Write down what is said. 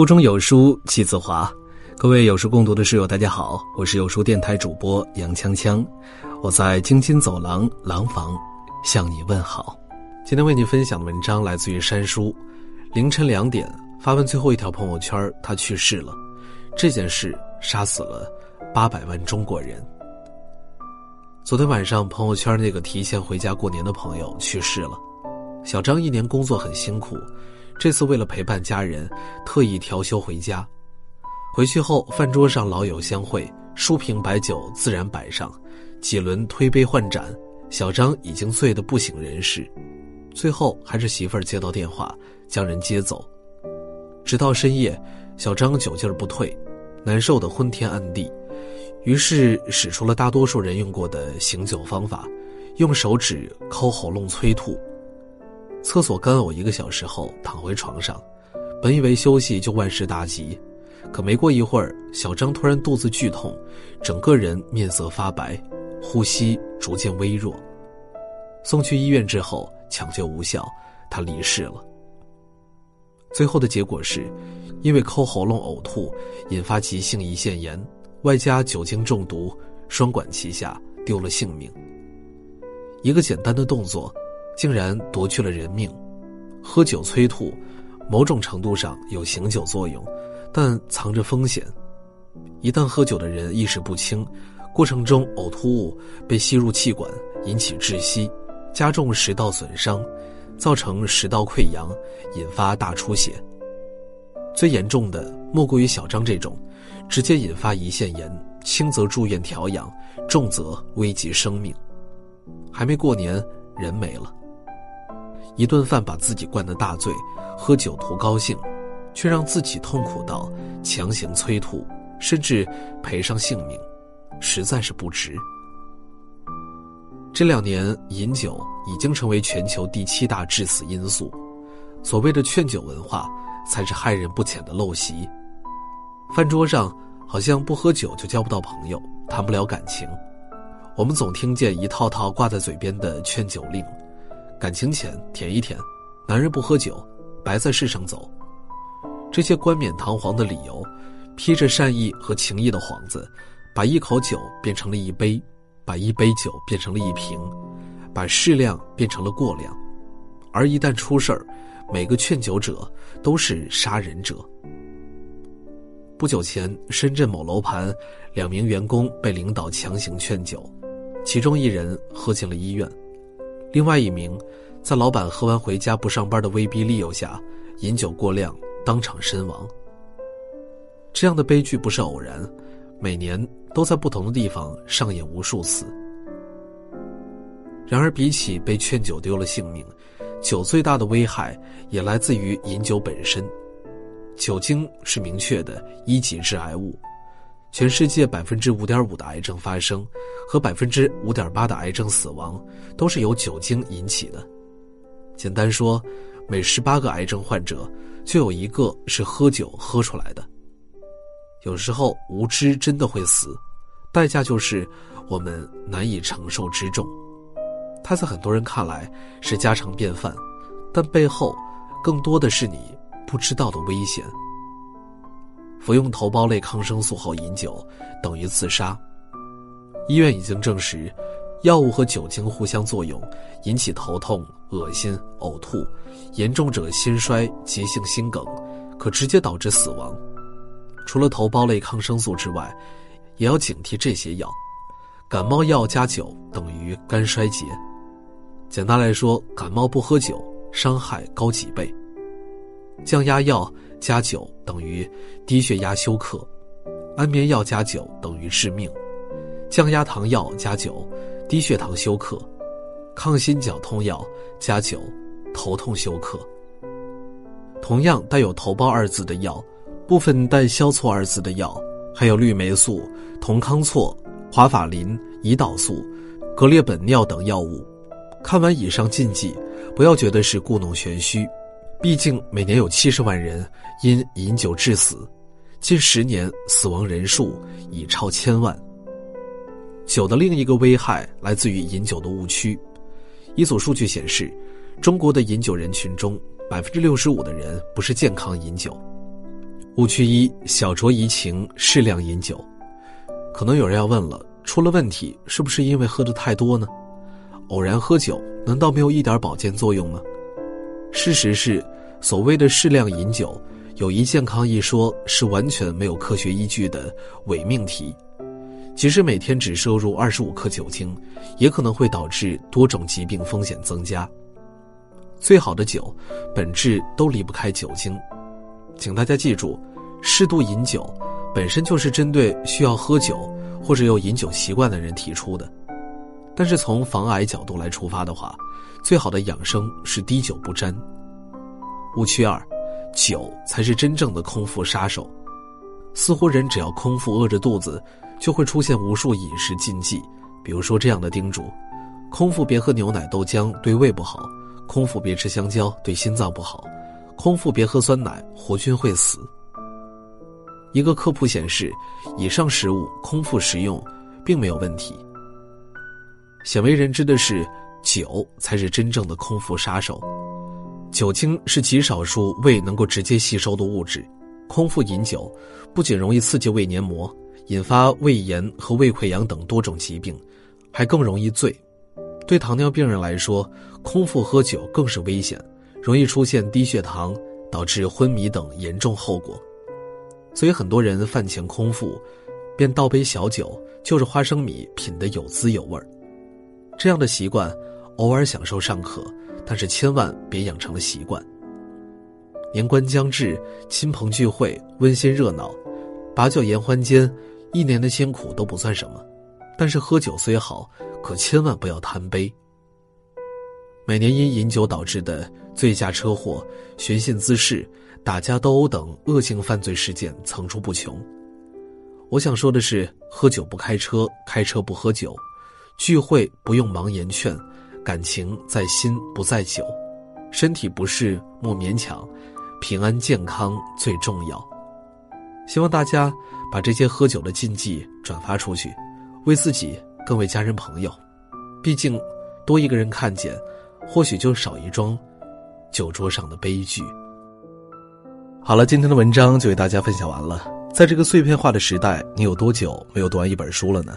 腹中有书气自华，各位有书共读的室友，大家好，我是有书电台主播杨锵锵，我在京津走廊廊坊向你问好。今天为您分享的文章来自于山叔，凌晨两点发完最后一条朋友圈，他去世了。这件事杀死了八百万中国人。昨天晚上朋友圈那个提前回家过年的朋友去世了，小张一年工作很辛苦。这次为了陪伴家人，特意调休回家。回去后，饭桌上老友相会，数瓶白酒自然摆上，几轮推杯换盏。小张已经醉得不省人事，最后还是媳妇儿接到电话，将人接走。直到深夜，小张酒劲儿不退，难受得昏天暗地，于是使出了大多数人用过的醒酒方法，用手指抠喉咙催吐。厕所干呕一个小时后，躺回床上，本以为休息就万事大吉，可没过一会儿，小张突然肚子剧痛，整个人面色发白，呼吸逐渐微弱。送去医院之后，抢救无效，他离世了。最后的结果是，因为抠喉咙呕吐，引发急性胰腺炎，外加酒精中毒，双管齐下，丢了性命。一个简单的动作。竟然夺去了人命，喝酒催吐，某种程度上有醒酒作用，但藏着风险。一旦喝酒的人意识不清，过程中呕吐物被吸入气管，引起窒息，加重食道损伤，造成食道溃疡，引发大出血。最严重的莫过于小张这种，直接引发胰腺炎，轻则住院调养，重则危及生命。还没过年，人没了。一顿饭把自己灌得大醉，喝酒图高兴，却让自己痛苦到强行催吐，甚至赔上性命，实在是不值。这两年饮酒已经成为全球第七大致死因素，所谓的劝酒文化才是害人不浅的陋习。饭桌上好像不喝酒就交不到朋友，谈不了感情，我们总听见一套套挂在嘴边的劝酒令。感情浅舔一舔，男人不喝酒，白在世上走。这些冠冕堂皇的理由，披着善意和情谊的幌子，把一口酒变成了一杯，把一杯酒变成了一瓶，把适量变成了过量。而一旦出事儿，每个劝酒者都是杀人者。不久前，深圳某楼盘，两名员工被领导强行劝酒，其中一人喝进了医院。另外一名，在老板喝完回家不上班的威逼利诱下，饮酒过量，当场身亡。这样的悲剧不是偶然，每年都在不同的地方上演无数次。然而，比起被劝酒丢了性命，酒最大的危害也来自于饮酒本身。酒精是明确的一级致癌物。全世界百分之五点五的癌症发生，和百分之五点八的癌症死亡，都是由酒精引起的。简单说，每十八个癌症患者，就有一个是喝酒喝出来的。有时候无知真的会死，代价就是我们难以承受之重。它在很多人看来是家常便饭，但背后更多的是你不知道的危险。服用头孢类抗生素后饮酒等于自杀。医院已经证实，药物和酒精互相作用，引起头痛、恶心、呕吐，严重者心衰、急性心梗，可直接导致死亡。除了头孢类抗生素之外，也要警惕这些药。感冒药加酒等于肝衰竭。简单来说，感冒不喝酒，伤害高几倍。降压药。加酒等于低血压休克，安眠药加酒等于致命，降压糖药加酒，低血糖休克，抗心绞痛药加酒，头痛休克。同样带有“头孢”二字的药，部分带“消错”二字的药，还有氯霉素、酮康唑、华法林、胰岛素、格列本脲等药物。看完以上禁忌，不要觉得是故弄玄虚。毕竟每年有七十万人因饮酒致死，近十年死亡人数已超千万。酒的另一个危害来自于饮酒的误区。一组数据显示，中国的饮酒人群中，百分之六十五的人不是健康饮酒。误区一：小酌怡情，适量饮酒。可能有人要问了，出了问题是不是因为喝的太多呢？偶然喝酒，难道没有一点保健作用吗？事实是，所谓的适量饮酒，有一健康一说是完全没有科学依据的伪命题。即使每天只摄入二十五克酒精，也可能会导致多种疾病风险增加。最好的酒，本质都离不开酒精。请大家记住，适度饮酒本身就是针对需要喝酒或者有饮酒习惯的人提出的。但是从防癌角度来出发的话，最好的养生是滴酒不沾。误区二，酒才是真正的空腹杀手。似乎人只要空腹饿着肚子，就会出现无数饮食禁忌，比如说这样的叮嘱：空腹别喝牛奶豆浆，对胃不好；空腹别吃香蕉，对心脏不好。空腹别喝酸奶，活菌会死。一个科普显示，以上食物空腹食用并没有问题。鲜为人知的是，酒才是真正的空腹杀手。酒精是极少数胃能够直接吸收的物质，空腹饮酒不仅容易刺激胃黏膜，引发胃炎和胃溃疡等多种疾病，还更容易醉。对糖尿病人来说，空腹喝酒更是危险。容易出现低血糖，导致昏迷等严重后果，所以很多人饭前空腹，便倒杯小酒，就着花生米品得有滋有味儿。这样的习惯，偶尔享受尚可，但是千万别养成了习惯。年关将至，亲朋聚会温馨热闹，把酒言欢间，一年的辛苦都不算什么。但是喝酒虽好，可千万不要贪杯。每年因饮酒导致的醉驾车祸、寻衅滋事、打架斗殴等恶性犯罪事件层出不穷。我想说的是：喝酒不开车，开车不喝酒，聚会不用忙言劝，感情在心不在酒，身体不适莫勉强，平安健康最重要。希望大家把这些喝酒的禁忌转发出去，为自己更为家人朋友。毕竟，多一个人看见。或许就少一桩酒桌上的悲剧。好了，今天的文章就为大家分享完了。在这个碎片化的时代，你有多久没有读完一本书了呢？